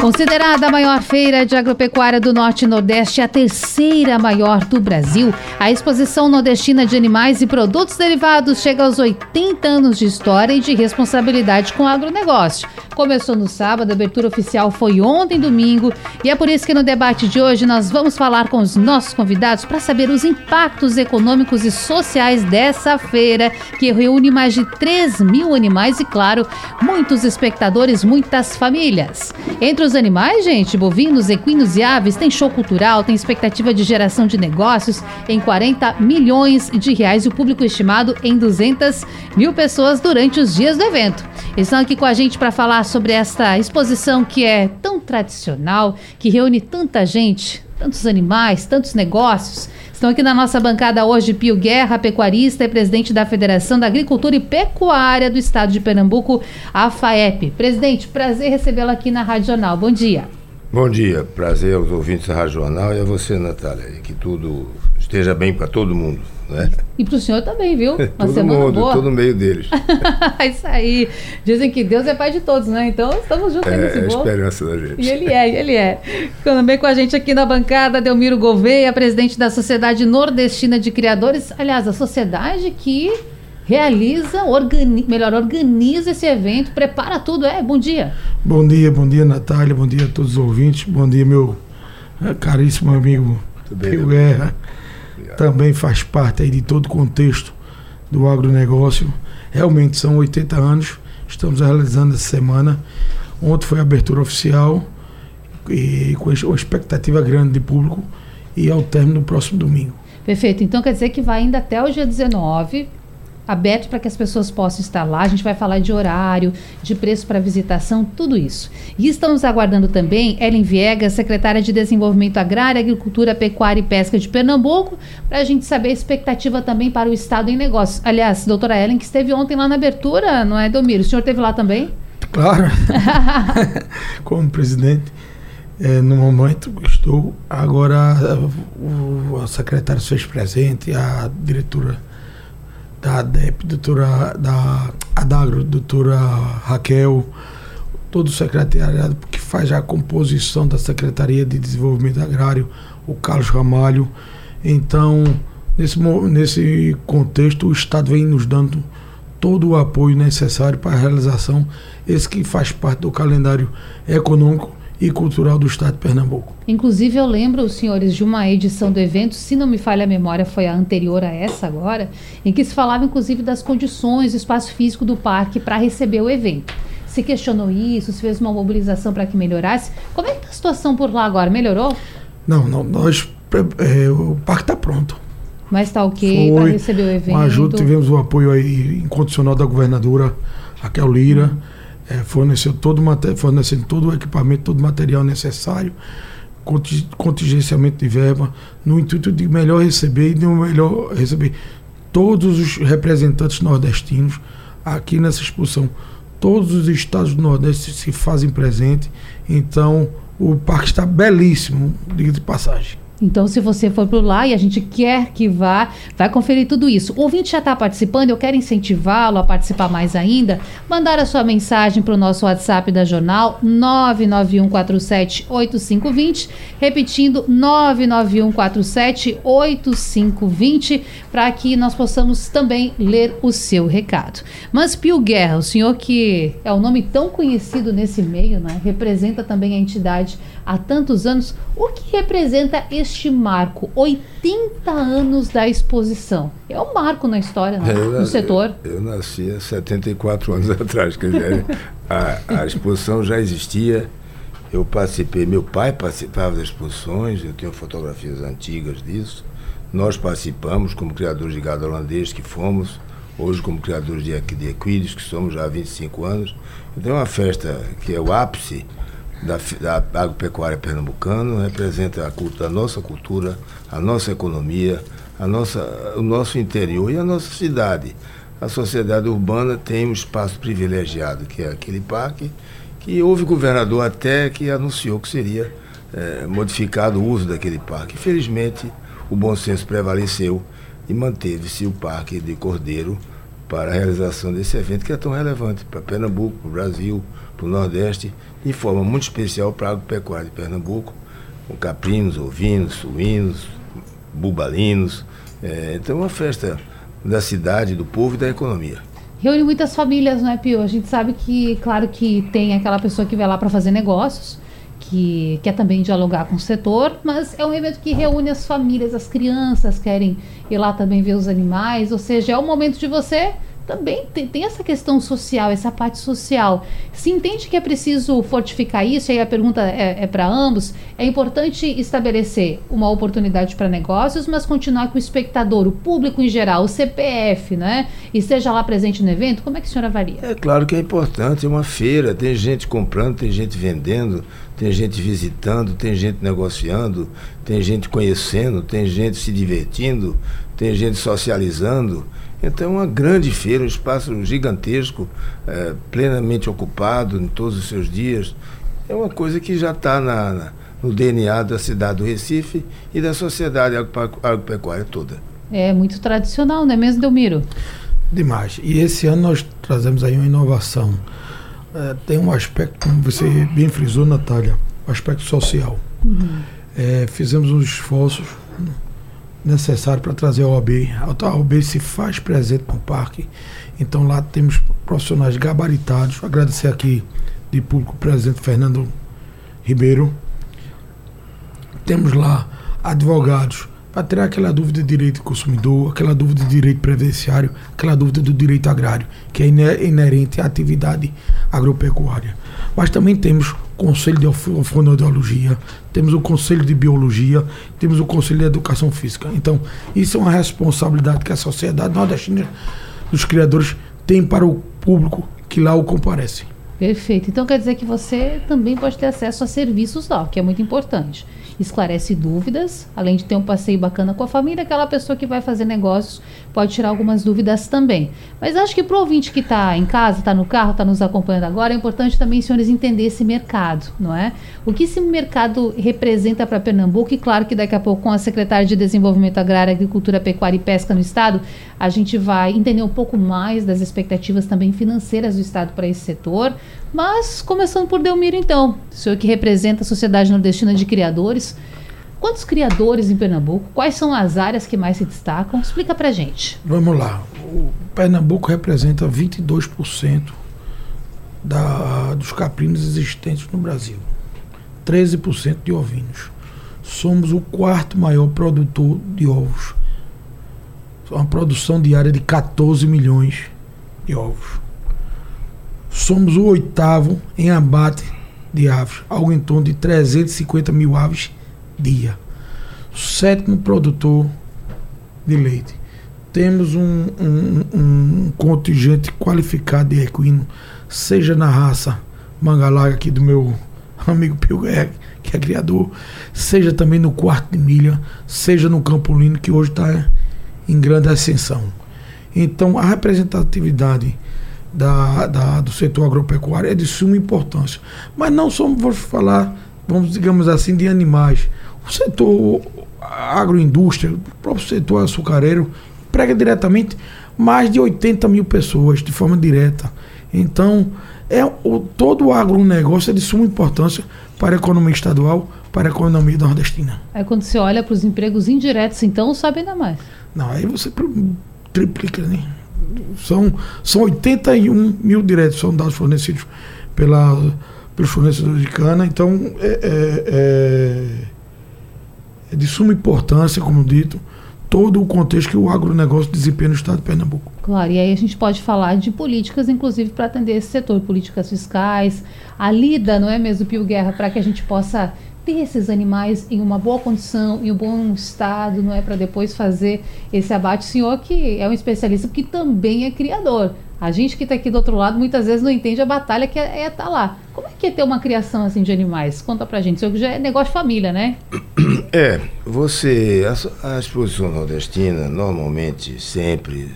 Considerada a maior feira de agropecuária do Norte e Nordeste, a terceira maior do Brasil, a exposição nordestina de animais e produtos derivados chega aos 80 anos de história e de responsabilidade com o agronegócio. Começou no sábado, a abertura oficial foi ontem, domingo, e é por isso que no debate de hoje nós vamos falar com os nossos convidados para saber os impactos econômicos e sociais dessa feira, que reúne mais de 3 mil animais e, claro, muitos espectadores, muitas famílias. Entre os animais, gente, bovinos, equinos e aves, tem show cultural, tem expectativa de geração de negócios em 40 milhões de reais e o público estimado em 200 mil pessoas durante os dias do evento. Estão aqui com a gente para falar sobre esta exposição que é tão tradicional, que reúne tanta gente, tantos animais, tantos negócios. Estão aqui na nossa bancada hoje Pio Guerra, pecuarista e presidente da Federação da Agricultura e Pecuária do Estado de Pernambuco, a FAEP. Presidente, prazer recebê-lo aqui na Rádio Jornal. Bom dia. Bom dia, prazer aos ouvintes da Rádio Jornal e a você, Natália. Que tudo esteja bem para todo mundo. Né? E para o senhor também, viu? Uma todo semana mundo, boa. todo meio deles. Isso aí. Dizem que Deus é pai de todos, né? Então estamos juntos é, nesse bolo. É a esperança da gente. E ele é, ele é. Também com a gente aqui na bancada, Delmiro Gouveia, presidente da Sociedade Nordestina de Criadores. Aliás, a sociedade que realiza, organiza, melhor, organiza esse evento, prepara tudo. É, bom dia. Bom dia, bom dia, Natália, bom dia a todos os ouvintes, bom dia, meu eh, caríssimo amigo Pio Guerra também faz parte aí de todo o contexto do agronegócio. Realmente são 80 anos, estamos realizando essa semana. Ontem foi a abertura oficial e com uma expectativa grande de público e ao término do próximo domingo. Perfeito. Então quer dizer que vai ainda até o dia 19 aberto para que as pessoas possam estar lá. A gente vai falar de horário, de preço para visitação, tudo isso. E estamos aguardando também Ellen Viegas, secretária de Desenvolvimento Agrário, Agricultura, Pecuária e Pesca de Pernambuco, para a gente saber a expectativa também para o Estado em negócios. Aliás, doutora Ellen, que esteve ontem lá na abertura, não é, Domiro? O senhor esteve lá também? Claro, como presidente. É, no momento estou. Agora o, o secretário se fez presente, a diretora da ADEP, doutora, da Adagro, doutora Raquel, todo o secretariado que faz a composição da Secretaria de Desenvolvimento Agrário, o Carlos Ramalho. Então, nesse, nesse contexto, o Estado vem nos dando todo o apoio necessário para a realização, esse que faz parte do calendário econômico e cultural do Estado de Pernambuco. Inclusive, eu lembro, os senhores, de uma edição do evento, se não me falha a memória, foi a anterior a essa agora, em que se falava, inclusive, das condições do espaço físico do parque para receber o evento. Se questionou isso, se fez uma mobilização para que melhorasse. Como é que está a situação por lá agora? Melhorou? Não, não nós, é, o parque está pronto. Mas está ok para receber o evento? Com ajuda, tivemos o apoio aí incondicional da governadora Raquel Lira. Hum é, forneceu todo, fornecendo todo o equipamento, todo o material necessário, contingenciamento de verba, no intuito de melhor receber e de melhor receber todos os representantes nordestinos aqui nessa exposição. Todos os estados do Nordeste se fazem presente, então o parque está belíssimo, diga de passagem. Então, se você for por lá e a gente quer que vá, vai conferir tudo isso. O ouvinte já está participando, eu quero incentivá-lo a participar mais ainda. Mandar a sua mensagem para o nosso WhatsApp da Jornal 991478520, repetindo 991478520, para que nós possamos também ler o seu recado. Mas Pio Guerra, o senhor que é um nome tão conhecido nesse meio, né, representa também a entidade há tantos anos, o que representa este marco, 80 anos da exposição. É um marco na história, né? eu, no setor. Eu, eu, nasci há 74 anos atrás, quer dizer, a, a exposição já existia. Eu participei, meu pai participava das exposições, eu tenho fotografias antigas disso. Nós participamos como criadores de gado holandês que fomos, hoje como criadores de, de equídeos, que somos já há 25 anos. Então é uma festa que é o ápice da, da agropecuária pernambucana, representa a, cultura, a nossa cultura, a nossa economia, a nossa, o nosso interior e a nossa cidade. a sociedade urbana tem um espaço privilegiado, que é aquele parque, que houve governador até que anunciou que seria é, modificado o uso daquele parque. Infelizmente, o bom senso prevaleceu e manteve-se o Parque de Cordeiro para a realização desse evento que é tão relevante para Pernambuco, para o Brasil, para o Nordeste, de forma muito especial para a agropecuária de Pernambuco, com caprinos, ovinos, suínos, bubalinos. É, então, é uma festa da cidade, do povo e da economia. Reúne muitas famílias, não é, Pio? A gente sabe que, claro que tem aquela pessoa que vai lá para fazer negócios, que quer também dialogar com o setor, mas é um evento que reúne as famílias, as crianças querem ir lá também ver os animais, ou seja, é o momento de você também tem, tem, essa questão social, essa parte social. Se entende que é preciso fortificar isso, aí a pergunta é, é para ambos, é importante estabelecer uma oportunidade para negócios, mas continuar com o espectador, o público em geral, o CPF, né? E esteja lá presente no evento, como é que a senhora avalia? É claro que é importante, é uma feira, tem gente comprando, tem gente vendendo, tem gente visitando, tem gente negociando, tem gente conhecendo, tem gente se divertindo, tem gente socializando. Então, é uma grande feira, um espaço gigantesco, é, plenamente ocupado em todos os seus dias. É uma coisa que já está na, na, no DNA da cidade do Recife e da sociedade agropecuária toda. É muito tradicional, não é mesmo, Delmiro? Demais. E esse ano nós trazemos aí uma inovação. É, tem um aspecto, como você bem frisou, Natália, o um aspecto social. Uhum. É, fizemos uns esforços necessário para trazer a OAB. A OAB se faz presente no parque. Então lá temos profissionais gabaritados. Agradecer aqui de público o presidente Fernando Ribeiro. Temos lá advogados para tirar aquela dúvida de direito do consumidor, aquela dúvida de direito previdenciário, aquela dúvida do direito agrário, que é inerente à atividade agropecuária. Mas também temos Conselho de Fonoaudiologia, temos o Conselho de Biologia, temos o Conselho de Educação Física. Então, isso é uma responsabilidade que a sociedade nordestina dos criadores tem para o público que lá o comparece. Perfeito. Então quer dizer que você também pode ter acesso a serviços lá, que é muito importante esclarece dúvidas, além de ter um passeio bacana com a família, aquela pessoa que vai fazer negócios pode tirar algumas dúvidas também. Mas acho que para o ouvinte que está em casa, está no carro, está nos acompanhando agora, é importante também, senhores, entender esse mercado, não é? O que esse mercado representa para Pernambuco, e claro que daqui a pouco com a secretária de Desenvolvimento Agrário, Agricultura, Pecuária e Pesca no Estado, a gente vai entender um pouco mais das expectativas também financeiras do Estado para esse setor. Mas, começando por Delmiro, então, o senhor que representa a Sociedade Nordestina de Criadores, quantos criadores em Pernambuco? Quais são as áreas que mais se destacam? Explica pra gente. Vamos lá. O Pernambuco representa 22% da, dos caprinos existentes no Brasil, 13% de ovinos. Somos o quarto maior produtor de ovos. Uma produção diária de 14 milhões de ovos somos o oitavo em abate de aves, algo em torno de 350 mil aves dia. Sétimo produtor de leite. Temos um, um, um contingente qualificado de equino, seja na raça Mangalaga, aqui do meu amigo Pio que é criador, seja também no quarto de milha, seja no Campo Lindo, que hoje está em grande ascensão. Então, a representatividade da, da, do setor agropecuário é de suma importância. Mas não só vamos falar, vamos digamos assim, de animais. O setor agroindústria, o próprio setor açucareiro, emprega diretamente mais de 80 mil pessoas de forma direta. Então, é, o, todo o agronegócio é de suma importância para a economia estadual, para a economia nordestina. Aí quando você olha para os empregos indiretos, então, sabe ainda mais. Não, aí você triplica, né? são, são 81 mil diretos são dados fornecidos pela, pelos fornecedores de cana, então é, é, é, é de suma importância, como dito, todo o contexto que o agronegócio desempenha no estado de Pernambuco. Claro, e aí a gente pode falar de políticas, inclusive, para atender esse setor, políticas fiscais, a lida, não é mesmo, Pio Guerra, para que a gente possa ter esses animais em uma boa condição, em um bom estado, não é para depois fazer esse abate. O senhor que é um especialista, que também é criador. A gente que está aqui do outro lado muitas vezes não entende a batalha que é estar é tá lá. Como é que é ter uma criação assim de animais? Conta pra gente. Isso já é negócio de família, né? É, você. A, a exposição nordestina, normalmente, sempre,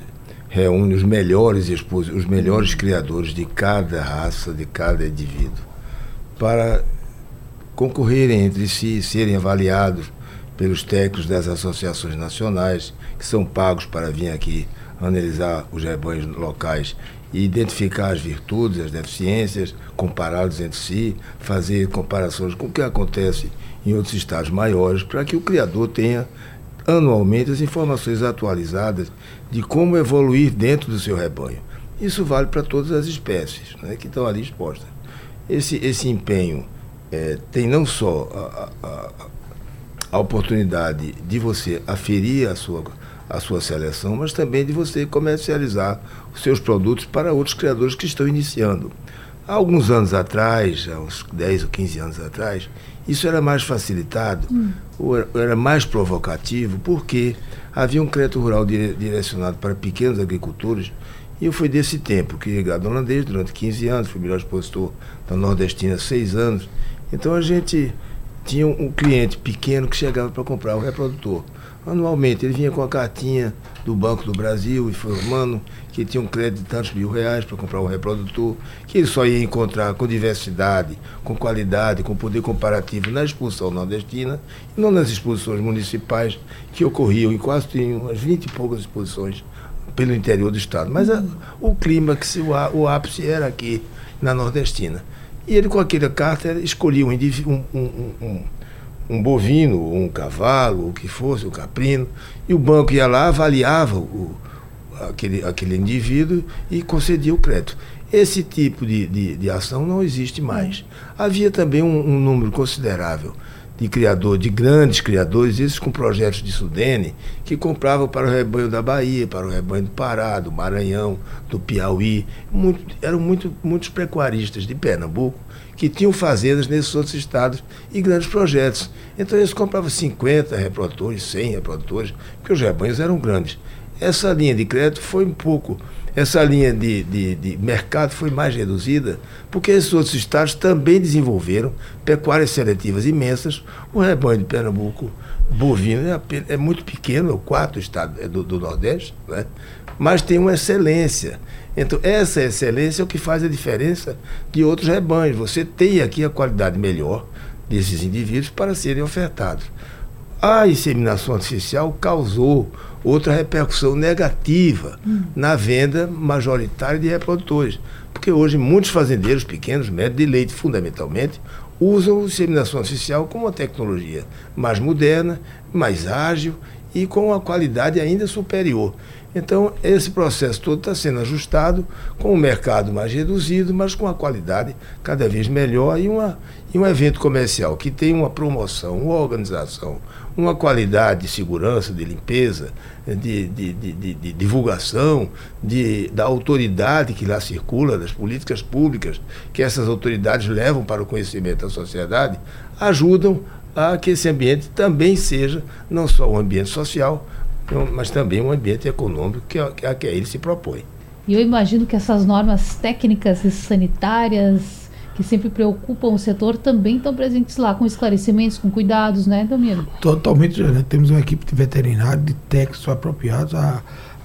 reúne os melhores os melhores criadores de cada raça, de cada indivíduo, para concorrerem entre si, serem avaliados pelos técnicos das associações nacionais, que são pagos para vir aqui analisar os rebanhos locais e identificar as virtudes, as deficiências, compará-los entre si, fazer comparações com o que acontece em outros estados maiores, para que o criador tenha anualmente as informações atualizadas de como evoluir dentro do seu rebanho. Isso vale para todas as espécies né, que estão ali expostas. Esse, esse empenho é, tem não só a, a, a, oportunidade de você aferir a sua, a sua seleção, mas também de você comercializar os seus produtos para outros criadores que estão iniciando. Há alguns anos atrás, há uns 10 ou 15 anos atrás, isso era mais facilitado, hum. ou era mais provocativo, porque havia um crédito rural dire, direcionado para pequenos agricultores, e eu fui desse tempo, que gado holandês durante 15 anos, fui melhor expositor da Nordestina há 6 anos. Então a gente tinha um cliente pequeno que chegava para comprar o reprodutor. Anualmente, ele vinha com a cartinha do Banco do Brasil informando que tinha um crédito de tantos mil reais para comprar um reprodutor, que ele só ia encontrar com diversidade, com qualidade, com poder comparativo na exposição nordestina e não nas exposições municipais que ocorriam em quase umas 20 e poucas exposições pelo interior do estado. Mas a, o clímax, o, o ápice era aqui na nordestina. E ele, com aquela carta, escolhia um, um, um, um um bovino, um cavalo, o que fosse, um caprino, e o banco ia lá, avaliava o, aquele, aquele indivíduo e concedia o crédito. Esse tipo de, de, de ação não existe mais. Havia também um, um número considerável de criador, de grandes criadores, esses com projetos de Sudene, que compravam para o rebanho da Bahia, para o rebanho do Pará, do Maranhão, do Piauí. Muito, eram muito, muitos pecuaristas de Pernambuco que tinham fazendas nesses outros estados e grandes projetos. Então eles compravam 50 reprodutores, 100 reprodutores, porque os rebanhos eram grandes. Essa linha de crédito foi um pouco, essa linha de, de, de mercado foi mais reduzida, porque esses outros estados também desenvolveram pecuárias seletivas imensas. O rebanho de Pernambuco bovino é, é muito pequeno, é o quarto estado é do, do Nordeste, né? mas tem uma excelência. Então, essa excelência é o que faz a diferença de outros rebanhos. Você tem aqui a qualidade melhor desses indivíduos para serem ofertados. A inseminação artificial causou outra repercussão negativa hum. na venda majoritária de reprodutores. Porque hoje muitos fazendeiros pequenos, médios de leite fundamentalmente, usam a inseminação artificial como uma tecnologia mais moderna, mais ágil e com uma qualidade ainda superior. Então, esse processo todo está sendo ajustado com o mercado mais reduzido, mas com a qualidade cada vez melhor e, uma, e um evento comercial que tem uma promoção, uma organização, uma qualidade de segurança, de limpeza, de, de, de, de divulgação, de, da autoridade que lá circula, das políticas públicas que essas autoridades levam para o conhecimento da sociedade, ajudam a que esse ambiente também seja não só um ambiente social, mas também um ambiente econômico que, a, que ele se propõe. E eu imagino que essas normas técnicas e sanitárias que sempre preocupam o setor também estão presentes lá, com esclarecimentos, com cuidados, né, Domingos? Totalmente, né? temos uma equipe de veterinário, de técnicos apropriados. A,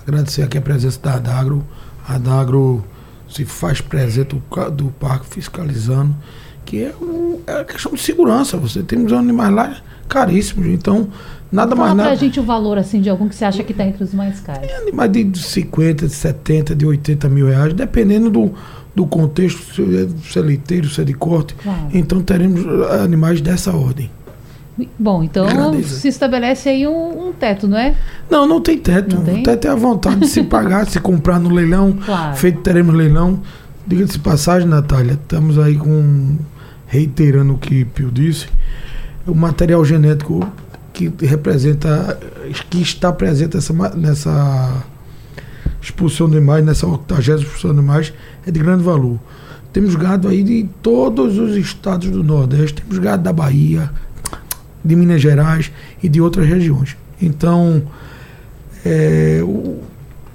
agradecer aqui a presença da Adagro. A Adagro se faz presente do, do parque fiscalizando, que é, um, é questão de segurança. Você tem uns animais lá caríssimos, então Nada Fala mais nada. pra gente o valor assim de algum que você acha que está entre os mais caros. É animais de 50, de 70, de 80 mil reais, dependendo do, do contexto, se é, se é leiteiro, se é de corte. Claro. Então teremos eh, animais dessa ordem. Bom, então Grandeza. se estabelece aí um, um, teto, não é? Não, não tem teto. Não tem? O teto é a vontade de se pagar, se comprar no leilão. Claro. Feito teremos leilão. Diga-se passagem, Natália, estamos aí com. Reiterando o que Pio disse, o material genético que representa, que está presente essa, nessa expulsão de animais, nessa 80 expulsão de animais, é de grande valor. Temos gado aí de todos os estados do Nordeste, temos gado da Bahia, de Minas Gerais e de outras regiões. Então, é,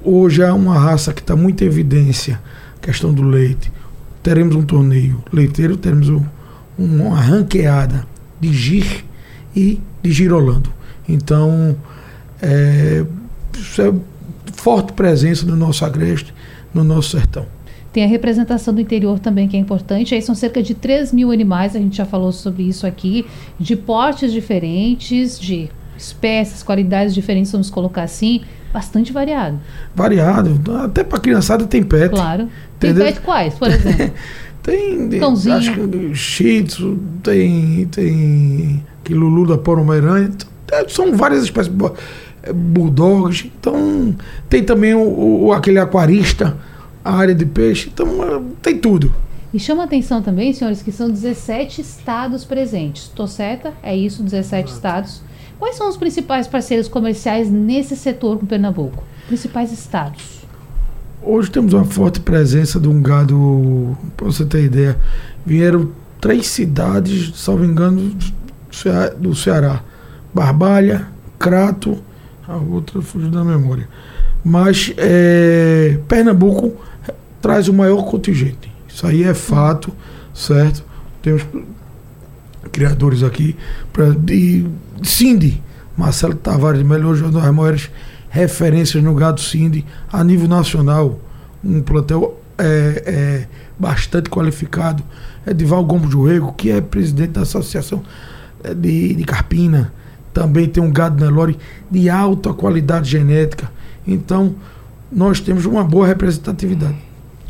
hoje é uma raça que está muito em evidência, questão do leite. Teremos um torneio leiteiro, teremos um, uma ranqueada de GIR e de Girolando. Então, é, forte presença no nosso agreste, no nosso sertão. Tem a representação do interior também, que é importante. Aí são cerca de 3 mil animais, a gente já falou sobre isso aqui, de portes diferentes, de espécies, qualidades diferentes, vamos colocar assim, bastante variado. Variado, até para criançada tem pet. Claro. Entendeu? Tem pet quais, por exemplo? tem, Cãozinho. acho que shih tzu, tem, tem que Lulu da Pomerânia, é, são várias espécies, é, bulldogs, então tem também o, o aquele aquarista, a área de peixe, então é, tem tudo. E chama atenção também, senhores, que são 17 estados presentes. Tô certa? É isso, 17 estados. Quais são os principais parceiros comerciais nesse setor com Pernambuco? Principais estados? Hoje temos uma forte presença de um gado, para você ter ideia, vieram três cidades, salvo engano, do Ceará. Barbalha, Crato, a outra fugiu da memória. Mas é, Pernambuco traz o maior contingente. Isso aí é fato, certo? Temos criadores aqui pra, de Cindy, Marcelo Tavares, melhor uma das maiores referências no gado Cindy a nível nacional. Um plantel é, é, bastante qualificado. Edival Gomes Juego, que é presidente da Associação é, de, de Carpina. Também tem um gado Nelore de alta qualidade genética. Então, nós temos uma boa representatividade.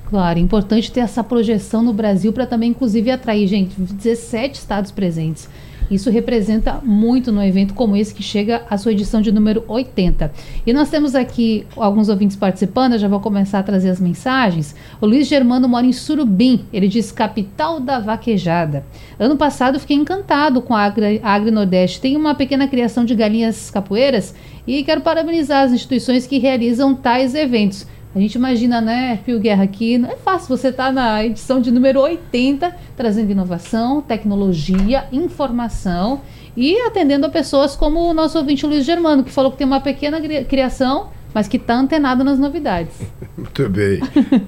Claro, importante ter essa projeção no Brasil para também, inclusive, atrair, gente, 17 estados presentes. Isso representa muito no evento como esse que chega à sua edição de número 80. E nós temos aqui alguns ouvintes participando, eu já vou começar a trazer as mensagens. O Luiz Germano mora em Surubim, ele diz capital da vaquejada. Ano passado fiquei encantado com a Agri, Agri Nordeste. Tem uma pequena criação de galinhas capoeiras e quero parabenizar as instituições que realizam tais eventos. A gente imagina, né, Pio Guerra, aqui não é fácil você estar tá na edição de número 80, trazendo inovação, tecnologia, informação e atendendo a pessoas como o nosso ouvinte Luiz Germano, que falou que tem uma pequena criação, mas que está antenado nas novidades. Muito bem.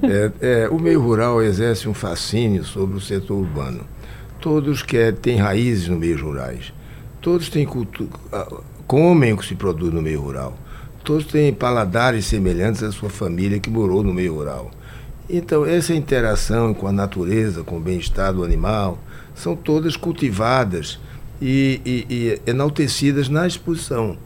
é, é, o meio rural exerce um fascínio sobre o setor urbano. Todos que têm raízes no meio rurais. Todos têm cultura, comem o que se produz no meio rural todos têm paladares semelhantes à sua família que morou no meio rural. Então, essa interação com a natureza, com o bem-estar do animal, são todas cultivadas e, e, e, enaltecidas na exposição.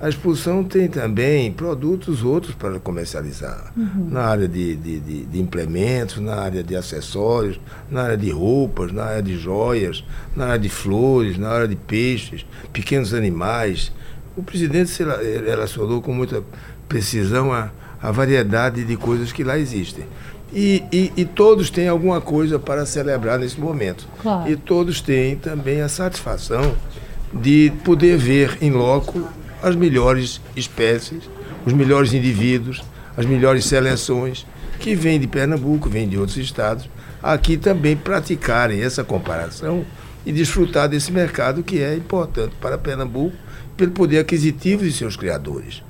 A exposição tem também produtos outros para comercializar, uhum. na área de, de, de, de, implementos, na área de acessórios, na área de roupas, na área de joias, na área de flores, na área de peixes, pequenos animais, o presidente se relacionou com muita precisão a, a variedade de coisas que lá existem. E, e, e, todos têm alguma coisa para celebrar nesse momento. Claro. E todos têm também a satisfação de poder ver em loco as melhores espécies, os melhores indivíduos, as melhores seleções que vêm de Pernambuco, vêm de outros estados, aqui também praticarem essa comparação e desfrutar desse mercado que é importante para Pernambuco pelo poder aquisitivo de seus criadores.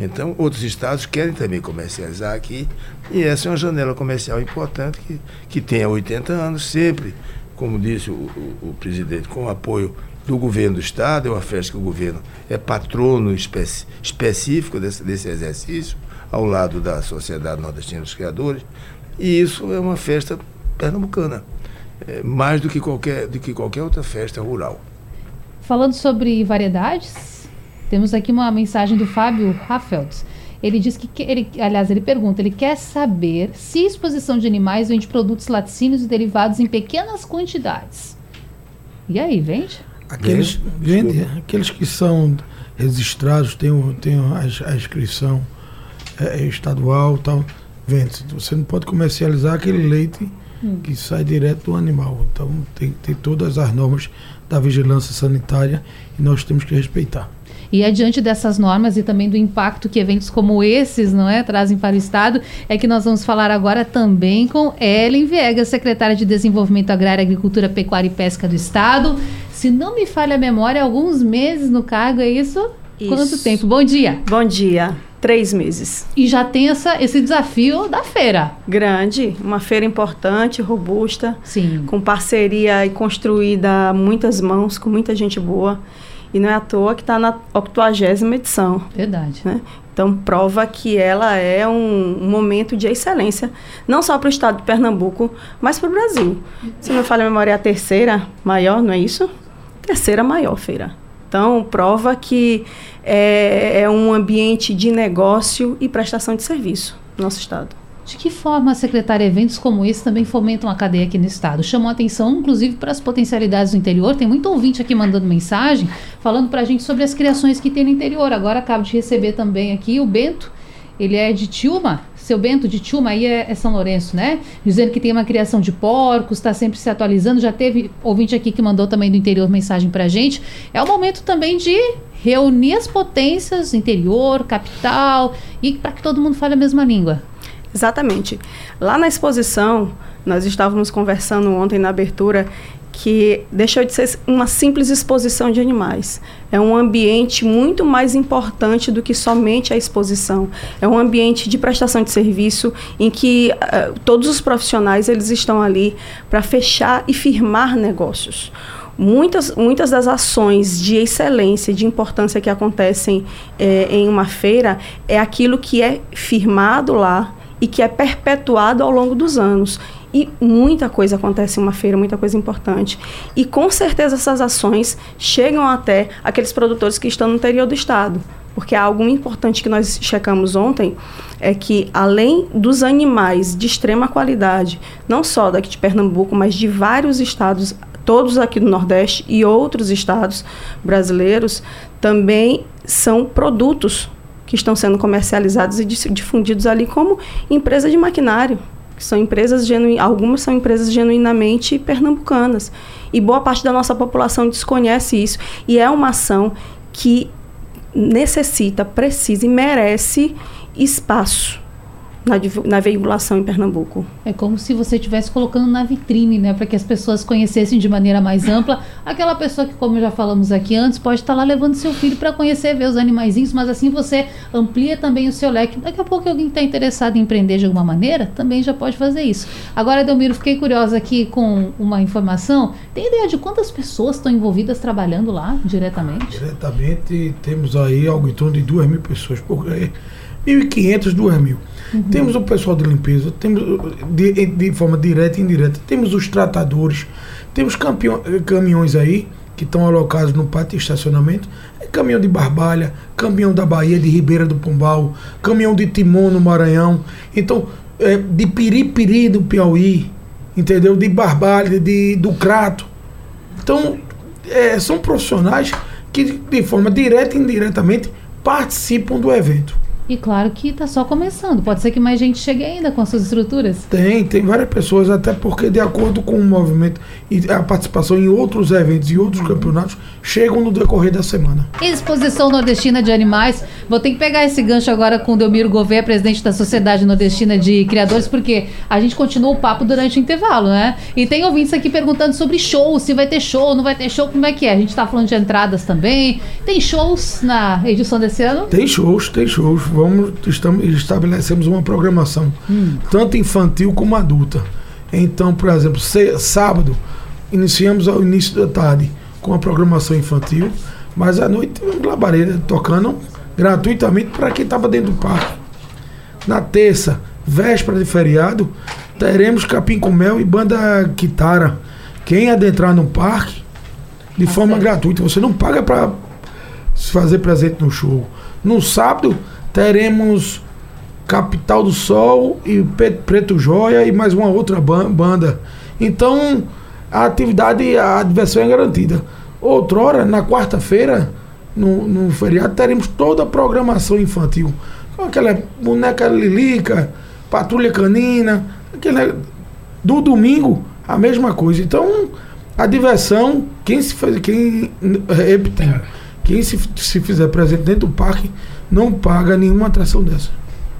Então, outros estados querem também comercializar aqui, e essa é uma janela comercial importante que, que tem há 80 anos, sempre, como disse o, o, o presidente, com o apoio do governo do estado, é uma festa que o governo é patrono especi, específico desse, desse exercício, ao lado da Sociedade Nordestina dos Criadores, e isso é uma festa pernambucana, é, mais do que, qualquer, do que qualquer outra festa rural. Falando sobre variedades, temos aqui uma mensagem do Fábio Raffelt. Ele diz que, ele, aliás, ele pergunta, ele quer saber se exposição de animais vende produtos laticínios e derivados em pequenas quantidades. E aí, vende? Aqueles, vende, aqueles que são registrados, tem, tem a, a inscrição é, é, estadual tal, vende. Você não pode comercializar aquele leite hum. que sai direto do animal. Então tem, tem todas as normas da vigilância sanitária e nós temos que respeitar. E adiante dessas normas e também do impacto que eventos como esses, não é, trazem para o estado, é que nós vamos falar agora também com Ellen Viegas, secretária de Desenvolvimento Agrário, Agricultura, Pecuária e Pesca do estado. Se não me falha a memória, alguns meses no cargo, é isso? isso. Quanto tempo? Bom dia. Bom dia. Três meses. E já tem essa, esse desafio da feira. Grande, uma feira importante, robusta. Sim. Com parceria e construída a muitas mãos, com muita gente boa. E não é à toa que está na 80 edição. Verdade. Né? Então, prova que ela é um, um momento de excelência, não só para o estado de Pernambuco, mas para o Brasil. Se não me falha a memória, é a terceira maior, não é isso? Terceira maior feira. Então, prova que é, é um ambiente de negócio e prestação de serviço no nosso estado. De que forma, secretária, eventos como esse também fomentam a cadeia aqui no estado? Chamou atenção, inclusive, para as potencialidades do interior. Tem muito ouvinte aqui mandando mensagem, falando para a gente sobre as criações que tem no interior. Agora acabo de receber também aqui o Bento, ele é de Tilma, seu Bento de Tilma, aí é, é, São Lourenço, né? Dizendo que tem uma criação de porcos, está sempre se atualizando. Já teve ouvinte aqui que mandou também do interior mensagem para a gente. É o momento também de reunir as potências, interior, capital, e para que todo mundo fale a mesma língua. Exatamente. Lá na exposição, nós estávamos conversando ontem na abertura que deixou de ser uma simples exposição de animais. É um ambiente muito mais importante do que somente a exposição. É um ambiente de prestação de serviço em que uh, todos os profissionais eles estão ali para fechar e firmar negócios. Muitas, muitas das ações de excelência, de importância que acontecem eh, em uma feira é aquilo que é firmado lá, e que é perpetuado ao longo dos anos. E muita coisa acontece em uma feira, muita coisa importante. E com certeza essas ações chegam até aqueles produtores que estão no interior do estado. Porque algo importante que nós checamos ontem é que, além dos animais de extrema qualidade, não só daqui de Pernambuco, mas de vários estados, todos aqui do Nordeste e outros estados brasileiros, também são produtos que estão sendo comercializados e difundidos ali como empresa de maquinário. São empresas algumas são empresas genuinamente pernambucanas. E boa parte da nossa população desconhece isso. E é uma ação que necessita, precisa e merece espaço na, na veiculação em Pernambuco. É como se você estivesse colocando na vitrine, né, para que as pessoas conhecessem de maneira mais ampla. Aquela pessoa que, como já falamos aqui antes, pode estar lá levando seu filho para conhecer, ver os animaizinhos, mas assim você amplia também o seu leque. Daqui a pouco alguém está interessado em empreender de alguma maneira, também já pode fazer isso. Agora, Delmiro, fiquei curiosa aqui com uma informação. Tem ideia de quantas pessoas estão envolvidas trabalhando lá diretamente? Diretamente temos aí algo em torno de 2 mil pessoas, por 1.500, 2 mil. Uhum. Temos o pessoal de limpeza, temos de, de, forma direta e indireta, temos os tratadores, temos campeão, caminhões aí que estão alocados no pátio de estacionamento, é caminhão de Barbalha, caminhão da Bahia, de Ribeira do Pombal, caminhão de Timon no Maranhão, então é, de Piripiri do Piauí, entendeu? De Barbalha, de, do Crato. Então, é, são profissionais que de forma direta e indiretamente participam do evento. E claro que está só começando. Pode ser que mais gente chegue ainda com as suas estruturas. Tem, tem várias pessoas, até porque de acordo com o movimento e a participação em outros eventos e outros campeonatos, chegam no decorrer da semana. Exposição Nordestina de Animais. Vou ter que pegar esse gancho agora com o Delmiro Gouveia, presidente da Sociedade Nordestina de Criadores, porque a gente continua o papo durante o intervalo, né? E tem ouvintes aqui perguntando sobre show, se vai ter show, não vai ter show, como é que é? A gente está falando de entradas também. Tem shows na edição desse ano? Tem shows, tem shows vamos estamos, estabelecemos uma programação, hum. tanto infantil como adulta. Então, por exemplo, se, sábado, iniciamos ao início da tarde com a programação infantil, mas à noite tivemos labareira tocando gratuitamente para quem estava dentro do parque. Na terça, véspera de feriado, teremos capim com mel e banda guitarra. Quem adentrar no parque, de tá forma certo. gratuita, você não paga para se fazer presente no show. No sábado, teremos Capital do Sol e Preto Joia e mais uma outra banda. Então, a atividade, a diversão é garantida. Outrora, na quarta-feira, no, no feriado, teremos toda a programação infantil. Aquela boneca Lilica, Patrulha Canina, aquele, do domingo, a mesma coisa. Então, a diversão, quem se faz, quem, repetindo, quem se, se fizer presente dentro do parque não paga nenhuma atração dessa.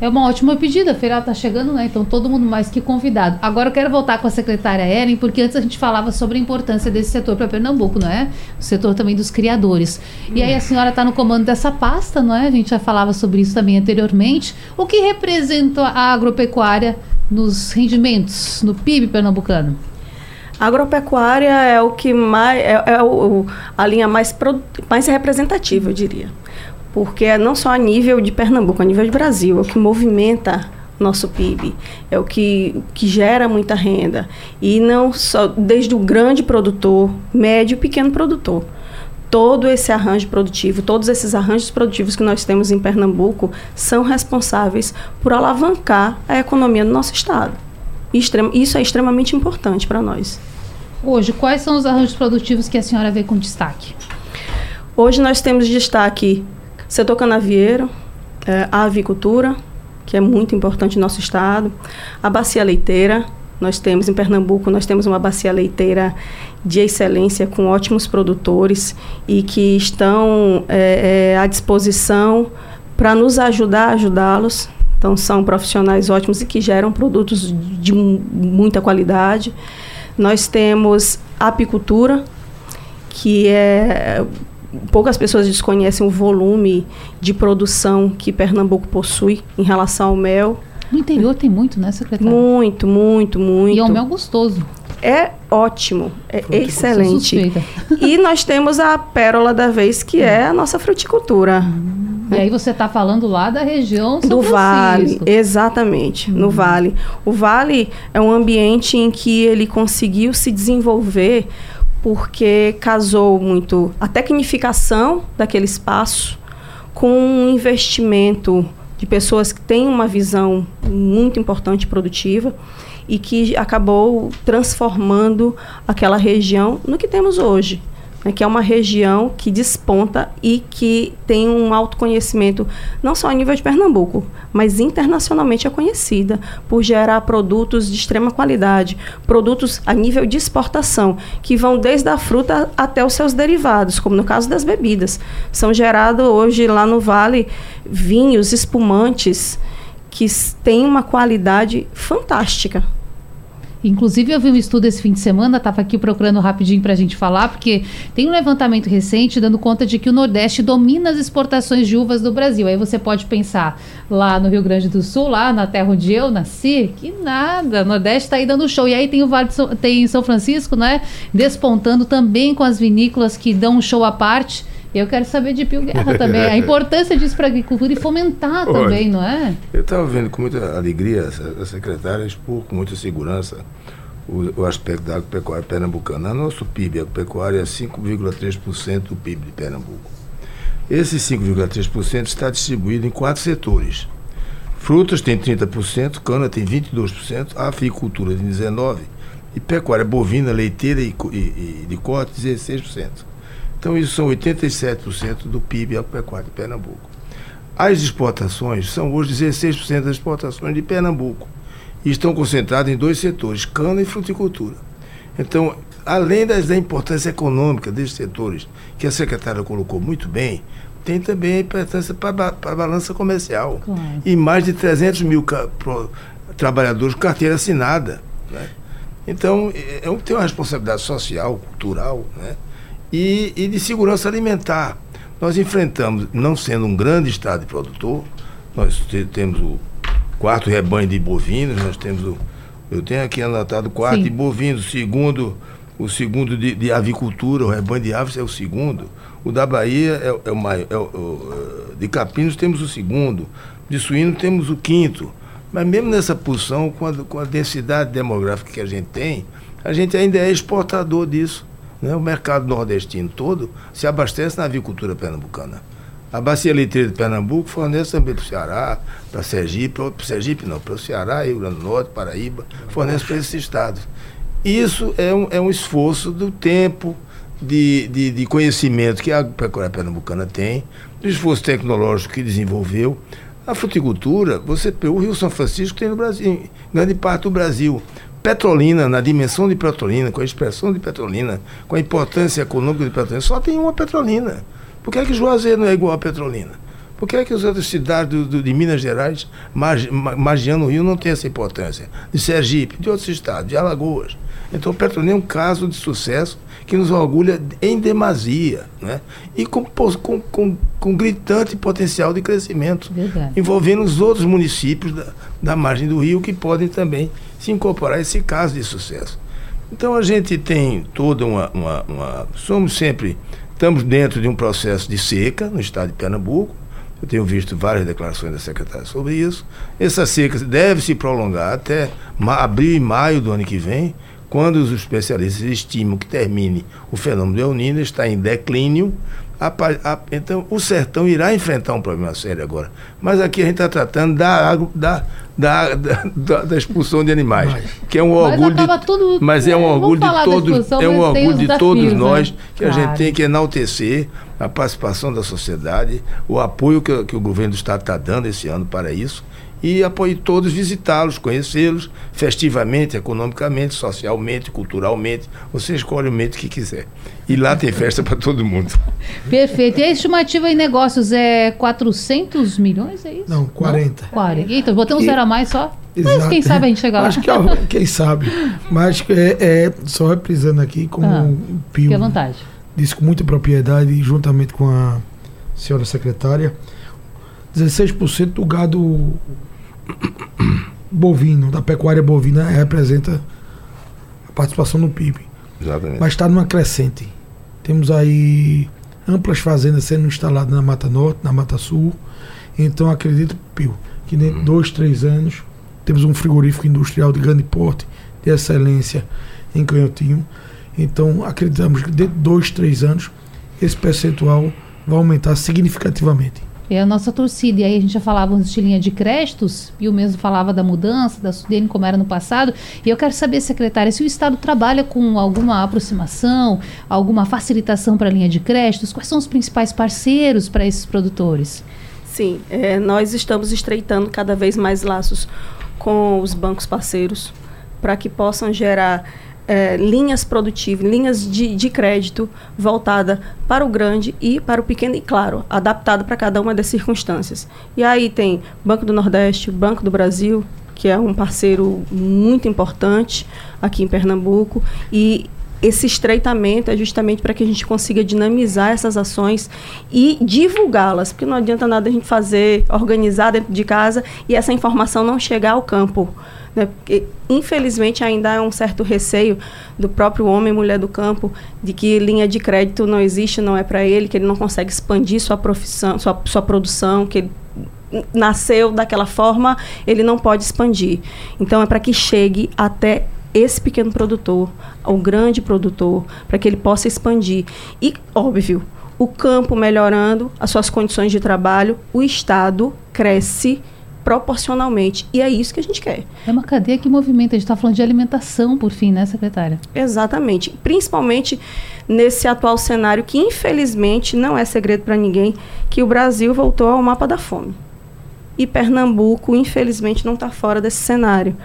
É uma ótima pedida, a feira está chegando, né? Então todo mundo mais que convidado. Agora eu quero voltar com a secretária Ellen, porque antes a gente falava sobre a importância desse setor para Pernambuco, não é? O setor também dos criadores. E aí a senhora está no comando dessa pasta, não é? A gente já falava sobre isso também anteriormente. O que representa a agropecuária nos rendimentos, no PIB pernambucano? A agropecuária é o que mais é, é o, a linha mais, mais representativa, eu diria porque é não só a nível de Pernambuco, a nível de Brasil, é o que movimenta nosso PIB, é o que, que gera muita renda. E não só desde o grande produtor, médio e pequeno produtor. Todo esse arranjo produtivo, todos esses arranjos produtivos que nós temos em Pernambuco são responsáveis por alavancar a economia do nosso estado. Isso é extremamente importante para nós. Hoje, quais são os arranjos produtivos que a senhora vê com destaque? Hoje nós temos destaque setor canavieiro, é, a avicultura, que é muito importante no nosso estado, a bacia leiteira, nós temos em Pernambuco, nós temos uma bacia leiteira de excelência com ótimos produtores e que estão é, é, à disposição para nos ajudar a ajudá-los. Então, são profissionais ótimos e que geram produtos de muita qualidade. Nós temos apicultura, que é poucas pessoas desconhecem o volume de produção que Pernambuco possui em relação ao mel. No interior tem muito, né, secretária? Muito, muito, muito. E é um mel gostoso. É ótimo, é excelente. E nós temos a pérola da vez, que é a nossa fruticultura. Hum. E aí você está falando lá da região São do Francisco. Vale, exatamente, hum. no Vale. O Vale é um ambiente em que ele conseguiu se desenvolver porque casou muito a tecnificação daquele espaço com um investimento de pessoas que têm uma visão muito importante produtiva e que acabou transformando aquela região no que temos hoje né, que é uma região que desponta e que tem um autoconhecimento, não só a nível de Pernambuco, mas internacionalmente é conhecida por gerar produtos de extrema qualidade, produtos a nível de exportação, que vão desde a fruta até os seus derivados, como no caso das bebidas. São gerados hoje lá no Vale vinhos, espumantes, que têm uma qualidade fantástica. Inclusive, eu vi um estudo esse fim de semana, estava aqui procurando rapidinho para a gente falar, porque tem um levantamento recente dando conta de que o Nordeste domina as exportações de uvas do Brasil. Aí você pode pensar lá no Rio Grande do Sul, lá na terra onde eu nasci, que nada, o Nordeste está aí dando show. E aí tem o Vale São, tem São Francisco, né? Despontando também com as vinícolas que dão um show à parte. Eu quero saber de Pio Guerra também, a importância disso para a agricultura e fomentar Olha, também, não é? Eu estava vendo com muita alegria a secretária expor com muita segurança o, o aspecto da agropecuária pernambucana. Nosso PIB agropecuário é 5,3% do PIB de Pernambuco. Esse 5,3% está distribuído em quatro setores. Frutas tem 30%, cana tem 22%, avicultura tem 19% e pecuária bovina, leiteira e, e, e de corte 16%. Então, isso são 87% do PIB agropecuário de Pernambuco. As exportações são hoje 16% das exportações de Pernambuco e estão concentradas em dois setores, cana e fruticultura. Então, além das, da importância econômica desses setores, que a secretária colocou muito bem, tem também a importância para a balança comercial. Claro. E mais de 300 mil pro, trabalhadores com carteira assinada. Né? Então, é, é, tem uma responsabilidade social, cultural, né? E, e de segurança alimentar. Nós enfrentamos, não sendo um grande estado de produtor, nós temos o quarto rebanho de bovinos, nós temos o. Eu tenho aqui anotado quarto Sim. de bovinos, segundo, o segundo de, de, avicultura, o rebanho de aves é o segundo. O da Bahia é, é o maior. É o, de capinos temos o segundo. De suíno temos o quinto. Mas mesmo nessa posição, com a, com a densidade demográfica que a gente tem, a gente ainda é exportador disso. Né? O mercado nordestino todo se abastece na avicultura pernambucana. A bacia leiteira de Pernambuco fornece também para o Ceará, para Sergipe, para Sergipe não, para o Ceará, Rio Grande do Norte, Paraíba, fornece para esses estados. Isso é um, é um esforço do tempo de, de, de conhecimento que a pecuária pernambucana tem, do esforço tecnológico que desenvolveu. A fruticultura, você o Rio São Francisco tem no Brasil, em grande parte do Brasil. Petrolina, na dimensão de Petrolina, com a expressão de Petrolina, com a importância econômica de Petrolina, só tem uma Petrolina. Por que, é que Juazeiro não é igual a Petrolina? Por que, é que as outras cidades do, do, de Minas Gerais, Magiano Rio, não tem essa importância? De Sergipe, de outros estados, de Alagoas. Então, Petrolina é um caso de sucesso que nos orgulha em demasia, né? e com, com, com, com gritante potencial de crescimento, Verdade. envolvendo os outros municípios da, da margem do rio que podem também se incorporar esse caso de sucesso. Então a gente tem toda uma, uma, uma. Somos sempre. Estamos dentro de um processo de seca no estado de Pernambuco. Eu tenho visto várias declarações da secretária sobre isso. Essa seca deve se prolongar até abril e maio do ano que vem, quando os especialistas estimam que termine o fenômeno do El Niño, está em declínio, a, a, então, o sertão irá enfrentar um problema sério agora. Mas aqui a gente está tratando da, da, da, da, da, expulsão de animais, mas, que é um orgulho de, tudo, mas é um orgulho de todos, é um orgulho de todos nós né? que claro. a gente tem que enaltecer a participação da sociedade, o apoio que, que o governo do estado está dando esse ano para isso e apoio todos visitá-los, conhecê-los, festivamente, economicamente, socialmente, culturalmente. Você escolhe o momento que quiser. E lá tem festa para todo mundo. Perfeito. E a estimativa em negócios é 400 milhões, é isso? Não, 40. Não? 40. Eita, botei um zero a mais só. Exato. Mas quem sabe a gente chega lá. Acho que quem sabe. Mas é, é só reprisando aqui, como ah, o Pio fique à vontade. disse com muita propriedade, juntamente com a senhora secretária, 16% do gado bovino, da pecuária bovina, representa a participação no PIB. Exatamente. Mas está numa crescente. Temos aí amplas fazendas sendo instaladas na Mata Norte, na Mata Sul. Então acredito, Pio, que em uhum. dois, três anos temos um frigorífico industrial de grande porte, de excelência em Canhotinho. Então acreditamos que dentro de dois, três anos esse percentual vai aumentar significativamente. É a nossa torcida. E aí a gente já falava de linha de créditos, e o mesmo falava da mudança, da Sudene, como era no passado. E eu quero saber, secretária, se o Estado trabalha com alguma aproximação, alguma facilitação para a linha de créditos, quais são os principais parceiros para esses produtores? Sim, é, nós estamos estreitando cada vez mais laços com os bancos parceiros para que possam gerar é, linhas produtivas, linhas de, de crédito voltada para o grande e para o pequeno e, claro, adaptada para cada uma das circunstâncias. E aí tem Banco do Nordeste, Banco do Brasil, que é um parceiro muito importante aqui em Pernambuco, e esse estreitamento é justamente para que a gente consiga dinamizar essas ações e divulgá-las, porque não adianta nada a gente fazer, organizar dentro de casa e essa informação não chegar ao campo. Né? Porque, infelizmente, ainda há um certo receio do próprio homem e mulher do campo de que linha de crédito não existe, não é para ele, que ele não consegue expandir sua profissão, sua, sua produção, que ele nasceu daquela forma, ele não pode expandir. Então, é para que chegue até esse pequeno produtor, o grande produtor, para que ele possa expandir. E, óbvio, o campo melhorando, as suas condições de trabalho, o Estado cresce proporcionalmente. E é isso que a gente quer. É uma cadeia que movimenta. A gente está falando de alimentação, por fim, né, secretária? Exatamente. Principalmente nesse atual cenário que, infelizmente, não é segredo para ninguém, que o Brasil voltou ao mapa da fome. E Pernambuco, infelizmente, não está fora desse cenário.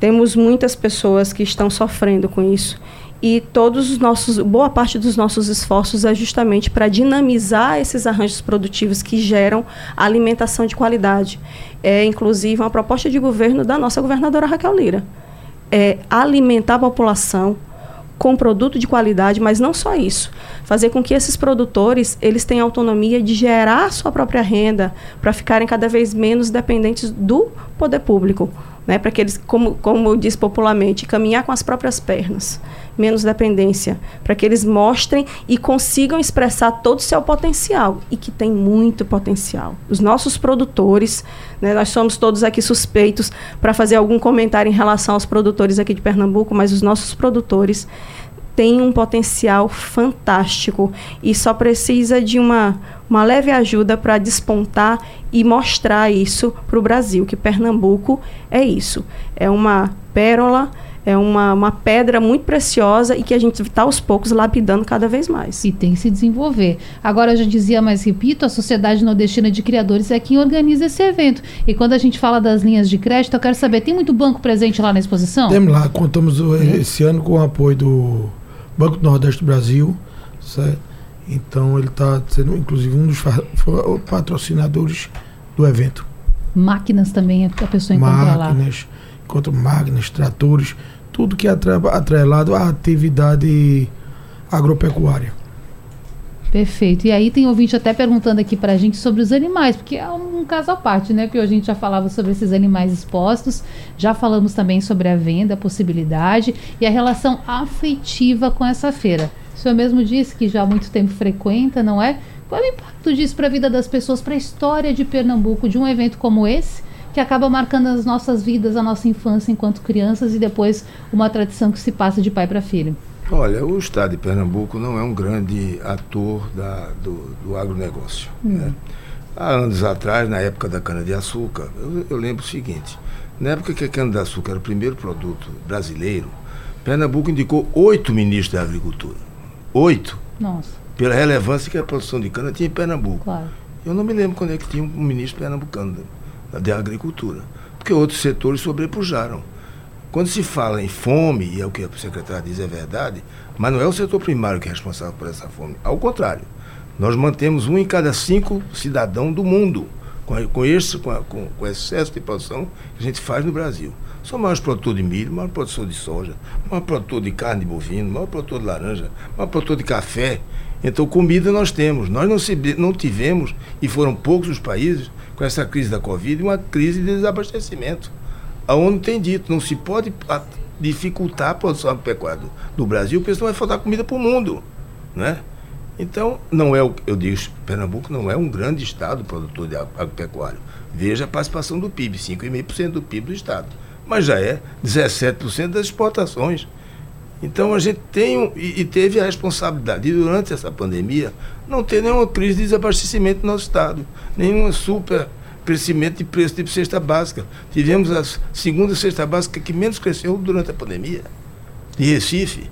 Temos muitas pessoas que estão sofrendo com isso e todos os nossos boa parte dos nossos esforços é justamente para dinamizar esses arranjos produtivos que geram alimentação de qualidade. É inclusive uma proposta de governo da nossa governadora Raquel Lira. É alimentar a população com produto de qualidade, mas não só isso, fazer com que esses produtores eles tenham autonomia de gerar sua própria renda para ficarem cada vez menos dependentes do poder público né, para que eles, como, como diz popularmente, caminhar com as próprias pernas, menos dependência, para que eles mostrem e consigam expressar todo o seu potencial, e que tem muito potencial. Os nossos produtores, né, nós somos todos aqui suspeitos para fazer algum comentário em relação aos produtores aqui de Pernambuco, mas os nossos produtores têm um potencial fantástico e só precisa de uma uma leve ajuda para despontar e mostrar isso para o Brasil, que Pernambuco é isso. É uma pérola, é uma, uma pedra muito preciosa e que a gente está aos poucos lapidando cada vez mais. E tem que se desenvolver. Agora, eu já dizia, mas repito, a Sociedade Nordestina de Criadores é quem organiza esse evento. E quando a gente fala das linhas de crédito, eu quero saber, tem muito banco presente lá na exposição? Temos lá, contamos esse ano com o apoio do Banco do Nordeste do Brasil, certo? Então ele está sendo, inclusive, um dos patrocinadores do evento. Máquinas também a pessoa encontra máquinas, lá. Máquinas, encontra máquinas, tratores, tudo que é atrelado à atividade agropecuária. Perfeito. E aí tem ouvinte até perguntando aqui para a gente sobre os animais, porque é um caso à parte, né? Porque a gente já falava sobre esses animais expostos, já falamos também sobre a venda, a possibilidade e a relação afetiva com essa feira. O senhor mesmo disse que já há muito tempo frequenta, não é? Qual é o impacto disso para a vida das pessoas, para a história de Pernambuco, de um evento como esse, que acaba marcando as nossas vidas, a nossa infância enquanto crianças e depois uma tradição que se passa de pai para filho? Olha, o estado de Pernambuco não é um grande ator da, do, do agronegócio. Hum. Né? Há anos atrás, na época da cana-de-açúcar, eu, eu, lembro o seguinte: na época que a cana-de-açúcar era o primeiro produto brasileiro, Pernambuco indicou oito ministros da agricultura. Oito. Nossa. Pela relevância que a produção de cana tinha em Pernambuco. Claro. Eu não me lembro quando é que tinha um ministro pernambucano da agricultura, porque outros setores sobrepujaram. Quando se fala em fome, e é o que o secretário diz é verdade, mas não é o setor primário que é responsável por essa fome. Ao contrário, nós mantemos um em cada cinco cidadão do mundo com, com, esse, com, com, com excesso de produção que a gente faz no Brasil. Somos maior produtor de milho, maior produtor de soja, maior produtor de carne de bovino, maior produtor de laranja, maior produtor de café. Então, comida nós temos. Nós não, se, não tivemos, e foram poucos os países, com essa crise da Covid, uma crise de desabastecimento. A ONU tem dito, não se pode dificultar a produção pecuária do, Brasil, porque senão vai faltar comida para o mundo. Né? Então, não é o eu digo, Pernambuco não é um grande estado produtor de agropecuário. Veja a participação do PIB, 5,5% do PIB do estado. Mas já é 17% das exportações. Então a gente tem e, teve a responsabilidade de, durante essa pandemia, não ter nenhuma crise de desabastecimento no nosso estado, nenhuma super crescimento de preço de cesta básica. Tivemos a segunda cesta básica que menos cresceu durante a pandemia, de Recife.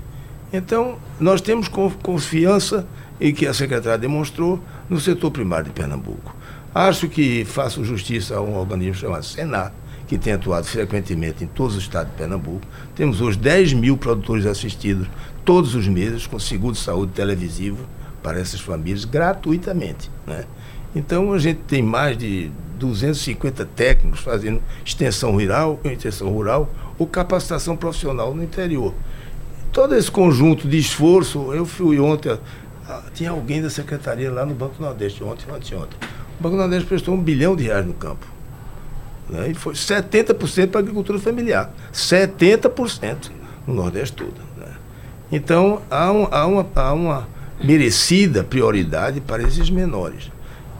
Então, nós temos confiança em que a secretária demonstrou no setor primário de Pernambuco. Acho que faço justiça a um organismo chamado Senar, que tem atuado frequentemente em todos os estados de Pernambuco. Temos hoje 10 mil produtores assistidos todos os meses com seguro de saúde televisivo para essas famílias gratuitamente. Né? Então a gente tem mais de 250 técnicos fazendo extensão rural, extensão rural ou capacitação profissional no interior. Todo esse conjunto de esforço, eu fui ontem, ah, tinha alguém da secretaria lá no Banco Nordeste, ontem, ontem, ontem. O Banco Nordeste prestou um bilhão de reais no campo. Né? E foi 70% para a agricultura familiar. 70% no Nordeste todo. Né? Então, há, um, há, uma, há uma merecida prioridade para esses menores.